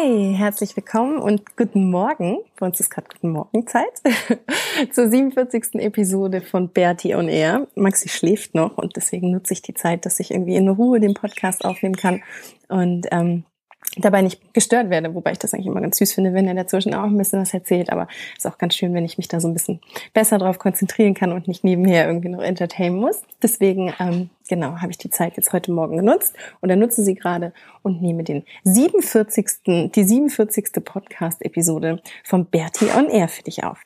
Hey, herzlich willkommen und guten Morgen. Bei uns ist gerade Guten Morgen Zeit zur 47. Episode von Bertie on Air. Maxi schläft noch und deswegen nutze ich die Zeit, dass ich irgendwie in Ruhe den Podcast aufnehmen kann und ähm, dabei nicht gestört werde, wobei ich das eigentlich immer ganz süß finde, wenn er dazwischen auch ein bisschen was erzählt, aber ist auch ganz schön, wenn ich mich da so ein bisschen besser drauf konzentrieren kann und nicht nebenher irgendwie noch entertainen muss. Deswegen, ähm, genau, habe ich die Zeit jetzt heute Morgen genutzt oder nutze sie gerade und nehme den 47. die 47. Podcast-Episode vom Bertie on Air für dich auf.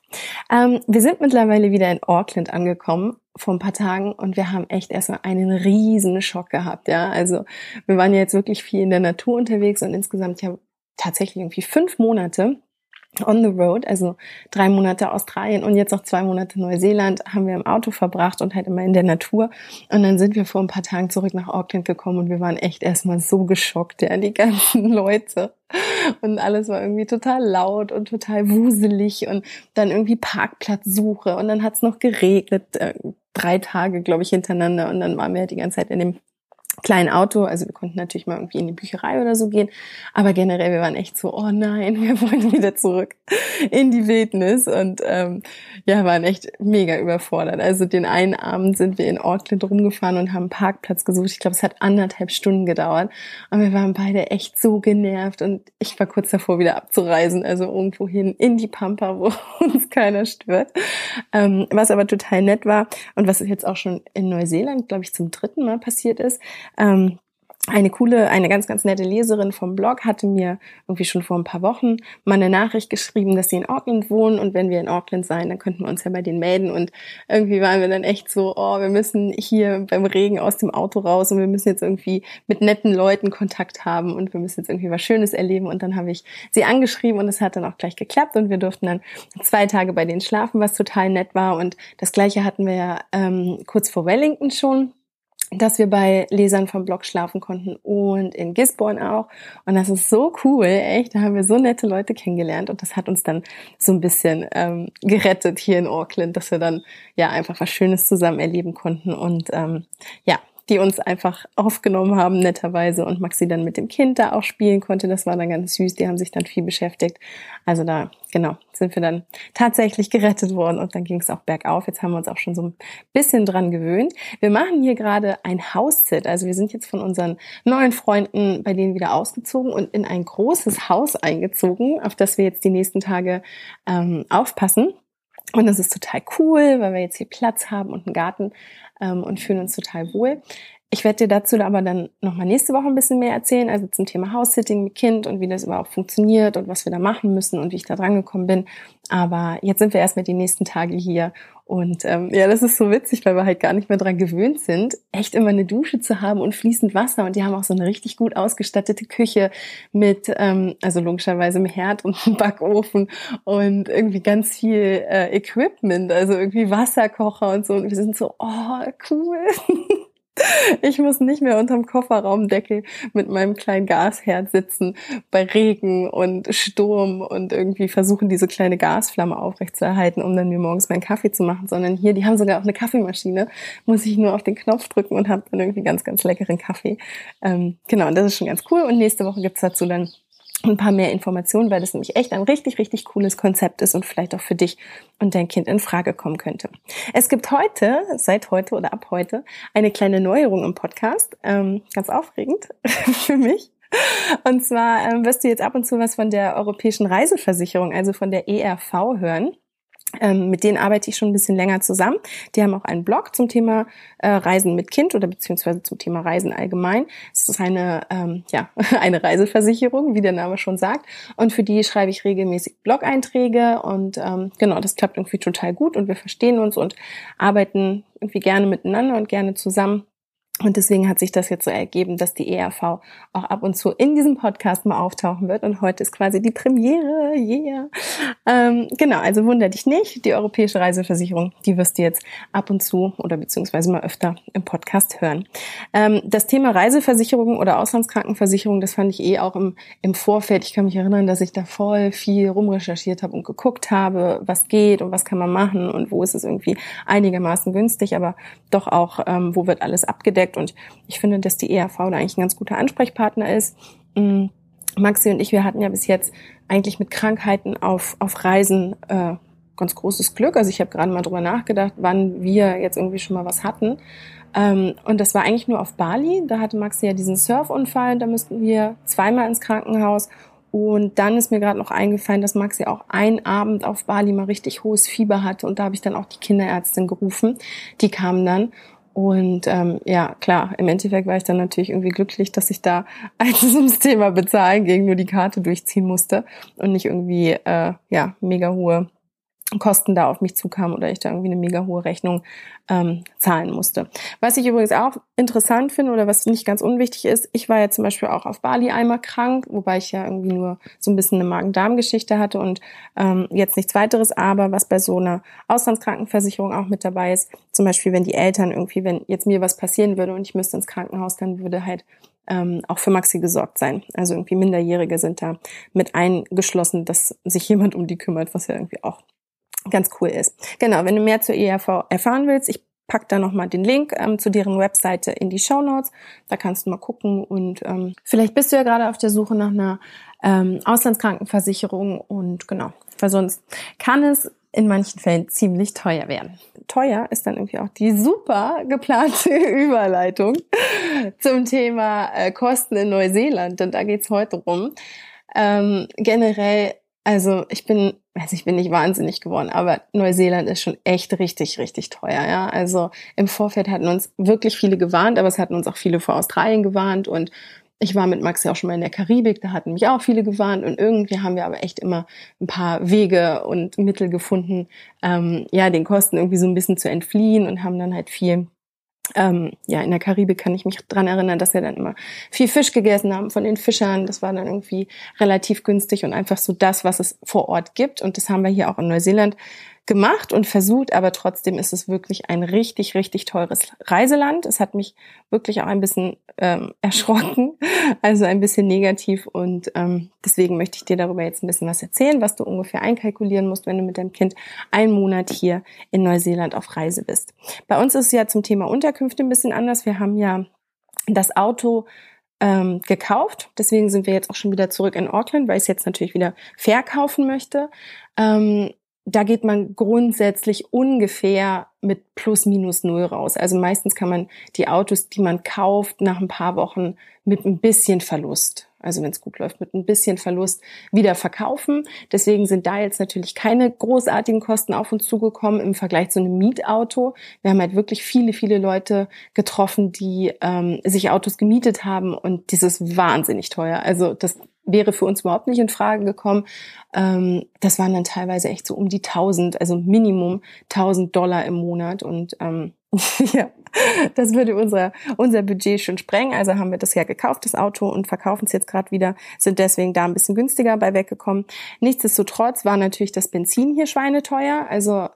Ähm, wir sind mittlerweile wieder in Auckland angekommen vor ein paar Tagen und wir haben echt erstmal einen riesen Schock gehabt, ja. Also wir waren ja jetzt wirklich viel in der Natur unterwegs und insgesamt ja tatsächlich irgendwie fünf Monate on the road, also drei Monate Australien und jetzt noch zwei Monate Neuseeland haben wir im Auto verbracht und halt immer in der Natur. Und dann sind wir vor ein paar Tagen zurück nach Auckland gekommen und wir waren echt erstmal so geschockt, ja, die ganzen Leute. Und alles war irgendwie total laut und total wuselig und dann irgendwie Parkplatzsuche und dann hat es noch geregnet, äh, drei Tage, glaube ich, hintereinander und dann waren wir die ganze Zeit in dem kleinen Auto. Also wir konnten natürlich mal irgendwie in die Bücherei oder so gehen. Aber generell, wir waren echt so, oh nein, wir wollen wieder zurück in die Wildnis. Und ähm, ja, waren echt mega überfordert. Also den einen Abend sind wir in Auckland rumgefahren und haben einen Parkplatz gesucht. Ich glaube, es hat anderthalb Stunden gedauert. Und wir waren beide echt so genervt. Und ich war kurz davor, wieder abzureisen. Also irgendwo hin in die Pampa, wo uns keiner stört. Ähm, was aber total nett war und was jetzt auch schon in Neuseeland, glaube ich, zum dritten Mal passiert ist, ähm, eine coole, eine ganz, ganz nette Leserin vom Blog hatte mir irgendwie schon vor ein paar Wochen mal eine Nachricht geschrieben, dass sie in Auckland wohnen. Und wenn wir in Auckland sein, dann könnten wir uns ja bei denen melden. Und irgendwie waren wir dann echt so, oh, wir müssen hier beim Regen aus dem Auto raus und wir müssen jetzt irgendwie mit netten Leuten Kontakt haben und wir müssen jetzt irgendwie was Schönes erleben. Und dann habe ich sie angeschrieben und es hat dann auch gleich geklappt. Und wir durften dann zwei Tage bei denen schlafen, was total nett war. Und das gleiche hatten wir ja ähm, kurz vor Wellington schon dass wir bei Lesern vom Blog schlafen konnten und in Gisborne auch. Und das ist so cool, echt. Da haben wir so nette Leute kennengelernt und das hat uns dann so ein bisschen ähm, gerettet hier in Auckland, dass wir dann ja einfach was Schönes zusammen erleben konnten. Und ähm, ja, die uns einfach aufgenommen haben, netterweise, und Maxi dann mit dem Kind da auch spielen konnte. Das war dann ganz süß. Die haben sich dann viel beschäftigt. Also da, genau, sind wir dann tatsächlich gerettet worden und dann ging es auch bergauf. Jetzt haben wir uns auch schon so ein bisschen dran gewöhnt. Wir machen hier gerade ein House-Sit. Also wir sind jetzt von unseren neuen Freunden bei denen wieder ausgezogen und in ein großes Haus eingezogen, auf das wir jetzt die nächsten Tage ähm, aufpassen. Und das ist total cool, weil wir jetzt hier Platz haben und einen Garten ähm, und fühlen uns total wohl. Ich werde dir dazu aber dann nochmal nächste Woche ein bisschen mehr erzählen, also zum Thema House-Sitting mit Kind und wie das überhaupt funktioniert und was wir da machen müssen und wie ich da dran gekommen bin. Aber jetzt sind wir erstmal die nächsten Tage hier und ähm, ja, das ist so witzig, weil wir halt gar nicht mehr dran gewöhnt sind, echt immer eine Dusche zu haben und fließend Wasser. Und die haben auch so eine richtig gut ausgestattete Küche mit, ähm, also logischerweise im Herd und einem Backofen und irgendwie ganz viel äh, Equipment, also irgendwie Wasserkocher und so. Und wir sind so, oh, cool. Ich muss nicht mehr unterm Kofferraumdeckel mit meinem kleinen Gasherd sitzen bei Regen und Sturm und irgendwie versuchen, diese kleine Gasflamme aufrechtzuerhalten, um dann mir morgens meinen Kaffee zu machen, sondern hier, die haben sogar auch eine Kaffeemaschine, muss ich nur auf den Knopf drücken und habe dann irgendwie ganz, ganz leckeren Kaffee. Ähm, genau, und das ist schon ganz cool. Und nächste Woche gibt's dazu dann ein paar mehr Informationen, weil das nämlich echt ein richtig, richtig cooles Konzept ist und vielleicht auch für dich und dein Kind in Frage kommen könnte. Es gibt heute, seit heute oder ab heute, eine kleine Neuerung im Podcast. Ähm, ganz aufregend für mich. Und zwar ähm, wirst du jetzt ab und zu was von der Europäischen Reiseversicherung, also von der ERV hören. Ähm, mit denen arbeite ich schon ein bisschen länger zusammen. Die haben auch einen Blog zum Thema äh, Reisen mit Kind oder beziehungsweise zum Thema Reisen allgemein. Es ist eine, ähm, ja, eine Reiseversicherung, wie der Name schon sagt. Und für die schreibe ich regelmäßig Blog-Einträge und ähm, genau, das klappt irgendwie total gut und wir verstehen uns und arbeiten irgendwie gerne miteinander und gerne zusammen. Und deswegen hat sich das jetzt so ergeben, dass die ERV auch ab und zu in diesem Podcast mal auftauchen wird. Und heute ist quasi die Premiere. Yeah. Ähm, genau, also wunder dich nicht. Die Europäische Reiseversicherung, die wirst du jetzt ab und zu oder beziehungsweise mal öfter im Podcast hören. Ähm, das Thema Reiseversicherung oder Auslandskrankenversicherung, das fand ich eh auch im, im Vorfeld. Ich kann mich erinnern, dass ich da voll viel rumrecherchiert habe und geguckt habe, was geht und was kann man machen und wo ist es irgendwie einigermaßen günstig, aber doch auch, ähm, wo wird alles abgedeckt Projekt. Und ich finde, dass die ERV da eigentlich ein ganz guter Ansprechpartner ist. Mm, Maxi und ich, wir hatten ja bis jetzt eigentlich mit Krankheiten auf, auf Reisen äh, ganz großes Glück. Also ich habe gerade mal drüber nachgedacht, wann wir jetzt irgendwie schon mal was hatten. Ähm, und das war eigentlich nur auf Bali. Da hatte Maxi ja diesen Surfunfall. Da müssten wir zweimal ins Krankenhaus. Und dann ist mir gerade noch eingefallen, dass Maxi auch einen Abend auf Bali mal richtig hohes Fieber hatte. Und da habe ich dann auch die Kinderärztin gerufen. Die kam dann. Und ähm, ja, klar, im Endeffekt war ich dann natürlich irgendwie glücklich, dass ich da, als es ums Thema Bezahlen ging, nur die Karte durchziehen musste und nicht irgendwie äh, ja mega hohe Kosten da auf mich zukamen oder ich da irgendwie eine mega hohe Rechnung ähm, zahlen musste. Was ich übrigens auch interessant finde oder was nicht ganz unwichtig ist, ich war ja zum Beispiel auch auf Bali einmal krank, wobei ich ja irgendwie nur so ein bisschen eine Magen-Darm-Geschichte hatte und ähm, jetzt nichts weiteres, aber was bei so einer Auslandskrankenversicherung auch mit dabei ist, zum Beispiel wenn die Eltern irgendwie, wenn jetzt mir was passieren würde und ich müsste ins Krankenhaus, dann würde halt ähm, auch für Maxi gesorgt sein. Also irgendwie Minderjährige sind da mit eingeschlossen, dass sich jemand um die kümmert, was ja irgendwie auch ganz cool ist. Genau, wenn du mehr zur ERV erfahren willst, ich pack da nochmal den Link ähm, zu deren Webseite in die Show Notes. Da kannst du mal gucken und ähm, vielleicht bist du ja gerade auf der Suche nach einer ähm, Auslandskrankenversicherung und genau, weil sonst kann es in manchen Fällen ziemlich teuer werden. Teuer ist dann irgendwie auch die super geplante Überleitung zum Thema äh, Kosten in Neuseeland, denn da geht's heute rum. Ähm, generell also ich bin, also ich bin nicht wahnsinnig geworden, aber Neuseeland ist schon echt richtig, richtig teuer, ja. Also im Vorfeld hatten uns wirklich viele gewarnt, aber es hatten uns auch viele vor Australien gewarnt und ich war mit Max ja auch schon mal in der Karibik, da hatten mich auch viele gewarnt und irgendwie haben wir aber echt immer ein paar Wege und Mittel gefunden, ähm, ja, den Kosten irgendwie so ein bisschen zu entfliehen und haben dann halt viel ähm, ja, in der Karibik kann ich mich dran erinnern, dass wir dann immer viel Fisch gegessen haben von den Fischern. Das war dann irgendwie relativ günstig und einfach so das, was es vor Ort gibt. Und das haben wir hier auch in Neuseeland gemacht und versucht, aber trotzdem ist es wirklich ein richtig, richtig teures Reiseland. Es hat mich wirklich auch ein bisschen ähm, erschrocken, also ein bisschen negativ und ähm, deswegen möchte ich dir darüber jetzt ein bisschen was erzählen, was du ungefähr einkalkulieren musst, wenn du mit deinem Kind einen Monat hier in Neuseeland auf Reise bist. Bei uns ist es ja zum Thema Unterkünfte ein bisschen anders. Wir haben ja das Auto ähm, gekauft. Deswegen sind wir jetzt auch schon wieder zurück in Auckland, weil ich es jetzt natürlich wieder verkaufen möchte. Ähm, da geht man grundsätzlich ungefähr mit plus minus null raus. Also meistens kann man die Autos, die man kauft, nach ein paar Wochen mit ein bisschen Verlust, also wenn es gut läuft, mit ein bisschen Verlust wieder verkaufen. Deswegen sind da jetzt natürlich keine großartigen Kosten auf uns zugekommen im Vergleich zu einem Mietauto. Wir haben halt wirklich viele, viele Leute getroffen, die ähm, sich Autos gemietet haben und dieses wahnsinnig teuer. Also das wäre für uns überhaupt nicht in Frage gekommen. Ähm, das waren dann teilweise echt so um die 1000, also Minimum 1000 Dollar im Monat und ähm, ja, das würde unser, unser Budget schon sprengen. Also haben wir das ja gekauft, das Auto, und verkaufen es jetzt gerade wieder, sind deswegen da ein bisschen günstiger bei weggekommen. Nichtsdestotrotz war natürlich das Benzin hier schweineteuer. Also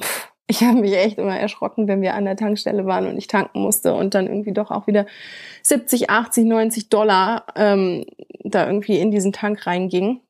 pff, ich habe mich echt immer erschrocken, wenn wir an der Tankstelle waren und ich tanken musste und dann irgendwie doch auch wieder 70, 80, 90 Dollar ähm, da irgendwie in diesen Tank reinging.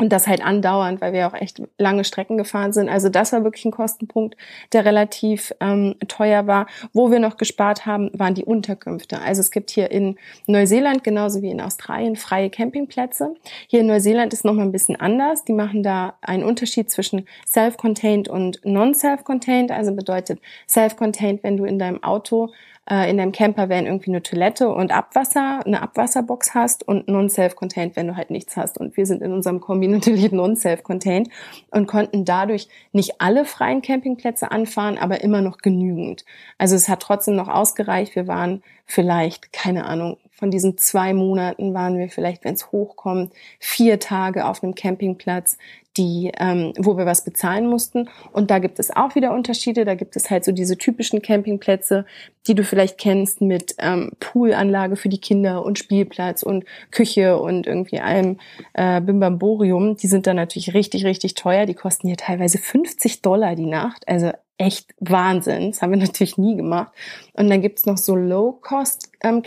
Und das halt andauernd, weil wir auch echt lange Strecken gefahren sind. Also das war wirklich ein Kostenpunkt, der relativ ähm, teuer war. Wo wir noch gespart haben, waren die Unterkünfte. Also es gibt hier in Neuseeland genauso wie in Australien freie Campingplätze. Hier in Neuseeland ist noch mal ein bisschen anders. Die machen da einen Unterschied zwischen self-contained und non-self-contained. Also bedeutet self-contained, wenn du in deinem Auto in deinem Campervan irgendwie eine Toilette und Abwasser, eine Abwasserbox hast und non-self-contained, wenn du halt nichts hast. Und wir sind in unserem Kombi natürlich non-self-contained und konnten dadurch nicht alle freien Campingplätze anfahren, aber immer noch genügend. Also es hat trotzdem noch ausgereicht. Wir waren vielleicht, keine Ahnung, von diesen zwei Monaten waren wir vielleicht, wenn es hochkommt, vier Tage auf einem Campingplatz, die, ähm, wo wir was bezahlen mussten. Und da gibt es auch wieder Unterschiede. Da gibt es halt so diese typischen Campingplätze, die du vielleicht kennst mit ähm, Poolanlage für die Kinder und Spielplatz und Küche und irgendwie allem äh, Bimbamborium. Die sind dann natürlich richtig, richtig teuer. Die kosten hier teilweise 50 Dollar die Nacht. Also echt Wahnsinn. Das haben wir natürlich nie gemacht. Und dann gibt's noch so Low-Cost ähm,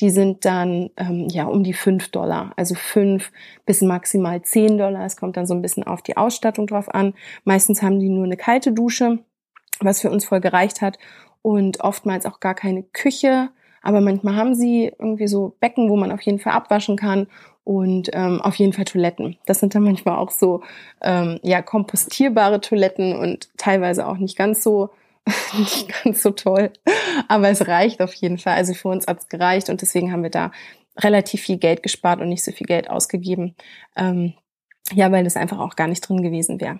die sind dann ähm, ja um die fünf Dollar. Also fünf bis maximal zehn Dollar. Es kommt dann so ein bisschen auf die Ausstattung drauf an. Meistens haben die nur eine kalte Dusche, was für uns voll gereicht hat. Und oftmals auch gar keine Küche. Aber manchmal haben sie irgendwie so Becken, wo man auf jeden Fall abwaschen kann und ähm, auf jeden Fall Toiletten. Das sind dann manchmal auch so ähm, ja kompostierbare Toiletten und teilweise auch nicht ganz so nicht ganz so toll, aber es reicht auf jeden Fall. Also für uns hat's gereicht und deswegen haben wir da relativ viel Geld gespart und nicht so viel Geld ausgegeben. Ähm, ja, weil das einfach auch gar nicht drin gewesen wäre.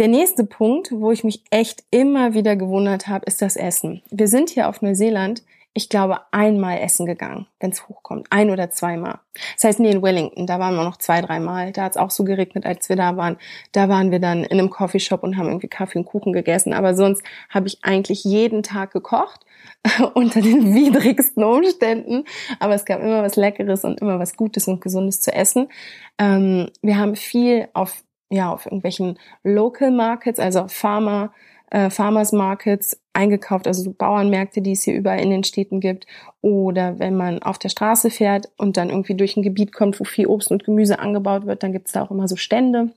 Der nächste Punkt, wo ich mich echt immer wieder gewundert habe, ist das Essen. Wir sind hier auf Neuseeland ich glaube, einmal essen gegangen, wenn es hochkommt. Ein oder zweimal. Das heißt, nee, in Wellington, da waren wir noch zwei, dreimal. Da hat es auch so geregnet, als wir da waren. Da waren wir dann in einem Coffeeshop und haben irgendwie Kaffee und Kuchen gegessen. Aber sonst habe ich eigentlich jeden Tag gekocht, unter den widrigsten Umständen. Aber es gab immer was Leckeres und immer was Gutes und Gesundes zu essen. Ähm, wir haben viel auf, ja, auf irgendwelchen Local Markets, also Farmer, äh, Farmers Markets eingekauft, also so Bauernmärkte, die es hier überall in den Städten gibt. Oder wenn man auf der Straße fährt und dann irgendwie durch ein Gebiet kommt, wo viel Obst und Gemüse angebaut wird, dann gibt es da auch immer so Stände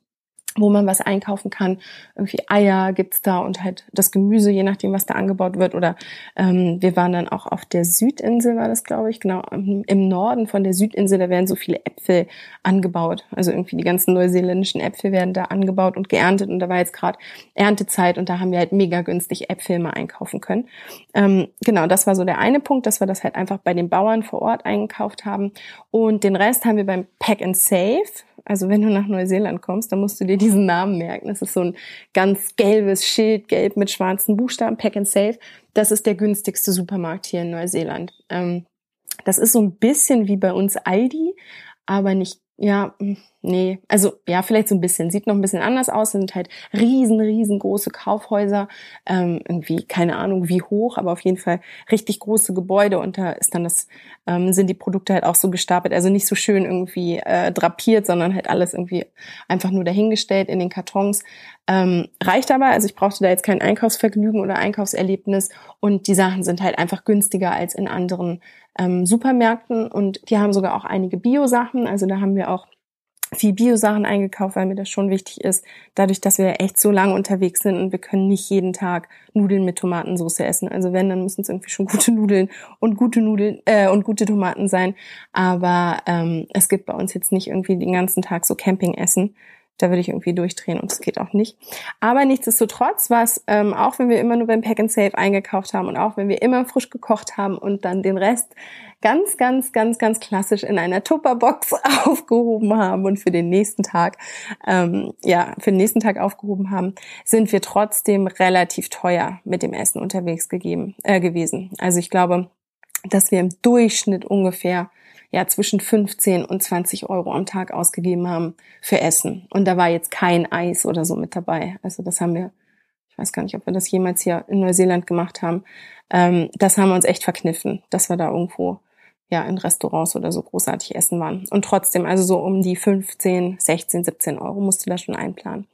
wo man was einkaufen kann. Irgendwie Eier gibt's da und halt das Gemüse, je nachdem, was da angebaut wird. Oder ähm, wir waren dann auch auf der Südinsel, war das, glaube ich, genau, im Norden von der Südinsel, da werden so viele Äpfel angebaut. Also irgendwie die ganzen neuseeländischen Äpfel werden da angebaut und geerntet. Und da war jetzt gerade Erntezeit und da haben wir halt mega günstig Äpfel mal einkaufen können. Ähm, genau, das war so der eine Punkt, dass wir das halt einfach bei den Bauern vor Ort eingekauft haben. Und den Rest haben wir beim Pack and Save also wenn du nach Neuseeland kommst, dann musst du dir diesen Namen merken. Das ist so ein ganz gelbes Schild, gelb mit schwarzen Buchstaben, Pack and Save. Das ist der günstigste Supermarkt hier in Neuseeland. Ähm, das ist so ein bisschen wie bei uns Aldi, aber nicht ja, hm, nee, also ja, vielleicht so ein bisschen. Sieht noch ein bisschen anders aus. Sind halt riesen, riesengroße Kaufhäuser. Ähm, irgendwie, keine Ahnung wie hoch, aber auf jeden Fall richtig große Gebäude und da ist dann das, ähm, sind die Produkte halt auch so gestapelt. Also nicht so schön irgendwie äh, drapiert, sondern halt alles irgendwie einfach nur dahingestellt in den Kartons. Ähm, reicht aber, also ich brauchte da jetzt kein Einkaufsvergnügen oder Einkaufserlebnis und die Sachen sind halt einfach günstiger als in anderen ähm, Supermärkten und die haben sogar auch einige Bio-Sachen. Also da haben wir auch viel Bio-Sachen eingekauft, weil mir das schon wichtig ist, dadurch, dass wir echt so lange unterwegs sind und wir können nicht jeden Tag Nudeln mit Tomatensauce essen. Also wenn, dann müssen es irgendwie schon gute Nudeln und gute Nudeln äh, und gute Tomaten sein. Aber ähm, es gibt bei uns jetzt nicht irgendwie den ganzen Tag so Campingessen. Da würde ich irgendwie durchdrehen und das geht auch nicht. Aber nichtsdestotrotz war es, ähm, auch wenn wir immer nur beim Pack and Save eingekauft haben und auch wenn wir immer frisch gekocht haben und dann den Rest ganz, ganz, ganz, ganz klassisch in einer Tupperbox aufgehoben haben und für den nächsten Tag, ähm, ja, für den nächsten Tag aufgehoben haben, sind wir trotzdem relativ teuer mit dem Essen unterwegs gegeben, äh, gewesen. Also ich glaube, dass wir im Durchschnitt ungefähr ja zwischen 15 und 20 Euro am Tag ausgegeben haben für Essen. Und da war jetzt kein Eis oder so mit dabei. Also das haben wir, ich weiß gar nicht, ob wir das jemals hier in Neuseeland gemacht haben. Ähm, das haben wir uns echt verkniffen, dass wir da irgendwo ja in Restaurants oder so großartig essen waren. Und trotzdem, also so um die 15, 16, 17 Euro musst du da schon einplanen.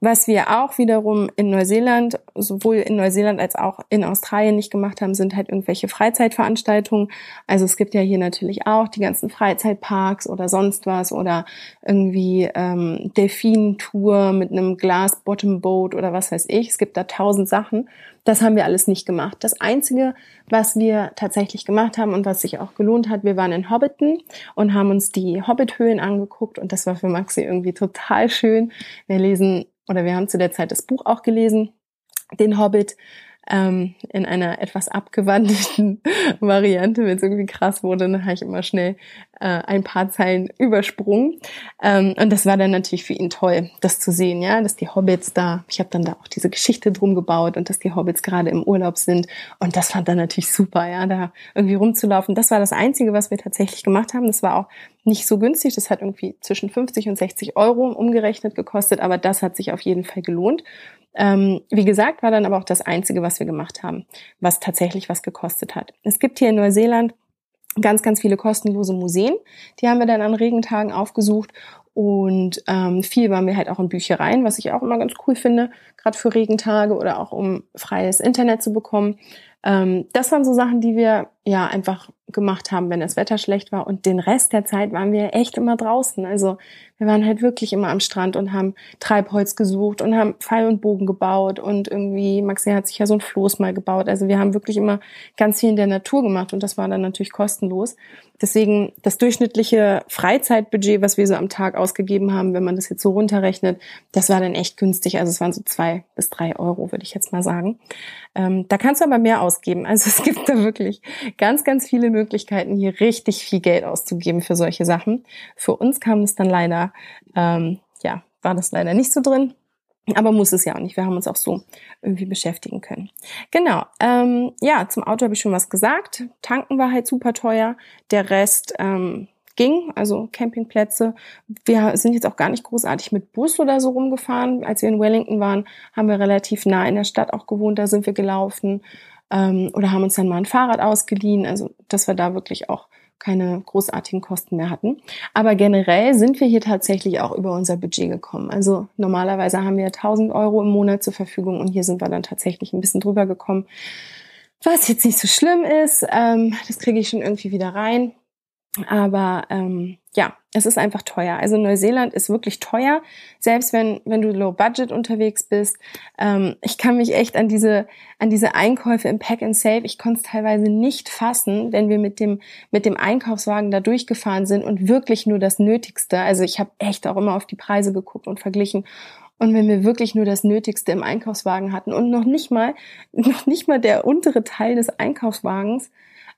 Was wir auch wiederum in Neuseeland, sowohl in Neuseeland als auch in Australien nicht gemacht haben, sind halt irgendwelche Freizeitveranstaltungen. Also es gibt ja hier natürlich auch die ganzen Freizeitparks oder sonst was oder irgendwie ähm, Delfin-Tour mit einem Glass-Bottom-Boat oder was weiß ich. Es gibt da tausend Sachen. Das haben wir alles nicht gemacht. Das Einzige, was wir tatsächlich gemacht haben und was sich auch gelohnt hat, wir waren in Hobbiton und haben uns die Hobbit-Höhlen angeguckt und das war für Maxi irgendwie total schön. Wir lesen oder wir haben zu der Zeit das Buch auch gelesen, den Hobbit. ähm, in einer etwas abgewandelten Variante, wenn es irgendwie krass wurde, dann habe ich immer schnell äh, ein paar Zeilen übersprungen. Ähm, und das war dann natürlich für ihn toll, das zu sehen, ja, dass die Hobbits da, ich habe dann da auch diese Geschichte drum gebaut und dass die Hobbits gerade im Urlaub sind. Und das fand er natürlich super, ja, da irgendwie rumzulaufen. Das war das Einzige, was wir tatsächlich gemacht haben. Das war auch nicht so günstig. Das hat irgendwie zwischen 50 und 60 Euro umgerechnet gekostet, aber das hat sich auf jeden Fall gelohnt. Ähm, wie gesagt, war dann aber auch das Einzige, was wir gemacht haben, was tatsächlich was gekostet hat. Es gibt hier in Neuseeland ganz, ganz viele kostenlose Museen. Die haben wir dann an Regentagen aufgesucht und ähm, viel waren wir halt auch in Büchereien, was ich auch immer ganz cool finde, gerade für Regentage oder auch um freies Internet zu bekommen. Ähm, das waren so Sachen, die wir ja einfach gemacht haben, wenn das Wetter schlecht war. Und den Rest der Zeit waren wir echt immer draußen. Also wir waren halt wirklich immer am Strand und haben Treibholz gesucht und haben Pfeil und Bogen gebaut und irgendwie, Maxi hat sich ja so ein Floß mal gebaut. Also wir haben wirklich immer ganz viel in der Natur gemacht und das war dann natürlich kostenlos. Deswegen das durchschnittliche Freizeitbudget, was wir so am Tag ausgegeben haben, wenn man das jetzt so runterrechnet, das war dann echt günstig. Also es waren so zwei bis drei Euro, würde ich jetzt mal sagen. Ähm, da kannst du aber mehr ausgeben. Also es gibt da wirklich ganz, ganz viele Möglichkeiten, hier richtig viel Geld auszugeben für solche Sachen. Für uns kam es dann leider, ähm, ja, war das leider nicht so drin. Aber muss es ja auch nicht. Wir haben uns auch so irgendwie beschäftigen können. Genau. Ähm, ja, zum Auto habe ich schon was gesagt. Tanken war halt super teuer. Der Rest ähm, ging, also Campingplätze. Wir sind jetzt auch gar nicht großartig mit Bus oder so rumgefahren. Als wir in Wellington waren, haben wir relativ nah in der Stadt auch gewohnt. Da sind wir gelaufen ähm, oder haben uns dann mal ein Fahrrad ausgeliehen. Also, dass wir da wirklich auch keine großartigen Kosten mehr hatten. Aber generell sind wir hier tatsächlich auch über unser Budget gekommen. Also normalerweise haben wir 1000 Euro im Monat zur Verfügung und hier sind wir dann tatsächlich ein bisschen drüber gekommen. Was jetzt nicht so schlimm ist, ähm, das kriege ich schon irgendwie wieder rein. Aber ähm, ja, es ist einfach teuer. Also Neuseeland ist wirklich teuer, selbst wenn wenn du low budget unterwegs bist. Ähm, ich kann mich echt an diese an diese Einkäufe im Pack and Save. Ich konnte es teilweise nicht fassen, wenn wir mit dem mit dem Einkaufswagen da durchgefahren sind und wirklich nur das Nötigste. Also ich habe echt auch immer auf die Preise geguckt und verglichen. Und wenn wir wirklich nur das Nötigste im Einkaufswagen hatten und noch nicht mal noch nicht mal der untere Teil des Einkaufswagens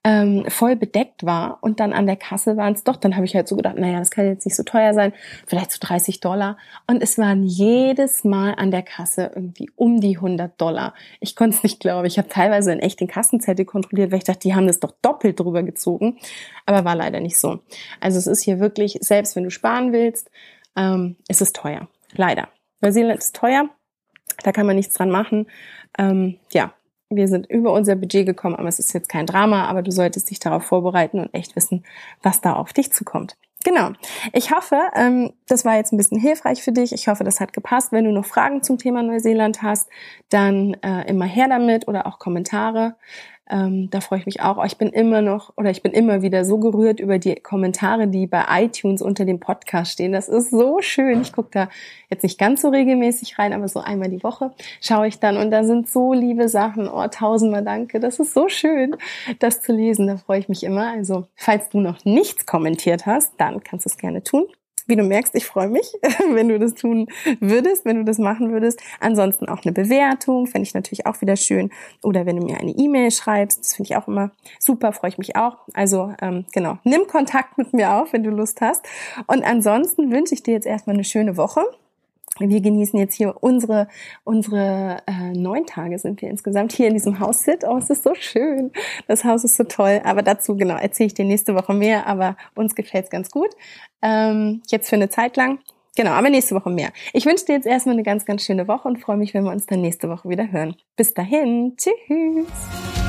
ähm, voll bedeckt war und dann an der Kasse waren es doch, dann habe ich halt so gedacht, naja, das kann jetzt nicht so teuer sein, vielleicht so 30 Dollar. Und es waren jedes Mal an der Kasse irgendwie um die 100 Dollar. Ich konnte es nicht glauben. Ich habe teilweise in echt den Kassenzettel kontrolliert, weil ich dachte, die haben das doch doppelt drüber gezogen. Aber war leider nicht so. Also es ist hier wirklich, selbst wenn du sparen willst, ähm, ist es teuer. Leider. Neuseeland ist teuer. Da kann man nichts dran machen. Ähm, ja, wir sind über unser Budget gekommen, aber es ist jetzt kein Drama, aber du solltest dich darauf vorbereiten und echt wissen, was da auf dich zukommt. Genau. Ich hoffe, ähm, das war jetzt ein bisschen hilfreich für dich. Ich hoffe, das hat gepasst. Wenn du noch Fragen zum Thema Neuseeland hast, dann äh, immer her damit oder auch Kommentare. Ähm, da freue ich mich auch. Ich bin immer noch oder ich bin immer wieder so gerührt über die Kommentare, die bei iTunes unter dem Podcast stehen. Das ist so schön. Ich gucke da jetzt nicht ganz so regelmäßig rein, aber so einmal die Woche schaue ich dann und da sind so liebe Sachen. Oh, tausendmal danke. Das ist so schön, das zu lesen. Da freue ich mich immer. Also, falls du noch nichts kommentiert hast, dann kannst du es gerne tun. Wie du merkst, ich freue mich, wenn du das tun würdest, wenn du das machen würdest. Ansonsten auch eine Bewertung, fände ich natürlich auch wieder schön. Oder wenn du mir eine E-Mail schreibst, das finde ich auch immer super, freue ich mich auch. Also ähm, genau, nimm Kontakt mit mir auf, wenn du Lust hast. Und ansonsten wünsche ich dir jetzt erstmal eine schöne Woche wir genießen jetzt hier unsere unsere äh, neun Tage sind wir insgesamt hier in diesem Haus sit. Oh, es ist so schön. Das Haus ist so toll. Aber dazu genau erzähle ich dir nächste Woche mehr. Aber uns gefällt es ganz gut. Ähm, jetzt für eine Zeit lang. Genau, aber nächste Woche mehr. Ich wünsche dir jetzt erstmal eine ganz, ganz schöne Woche und freue mich, wenn wir uns dann nächste Woche wieder hören. Bis dahin. Tschüss.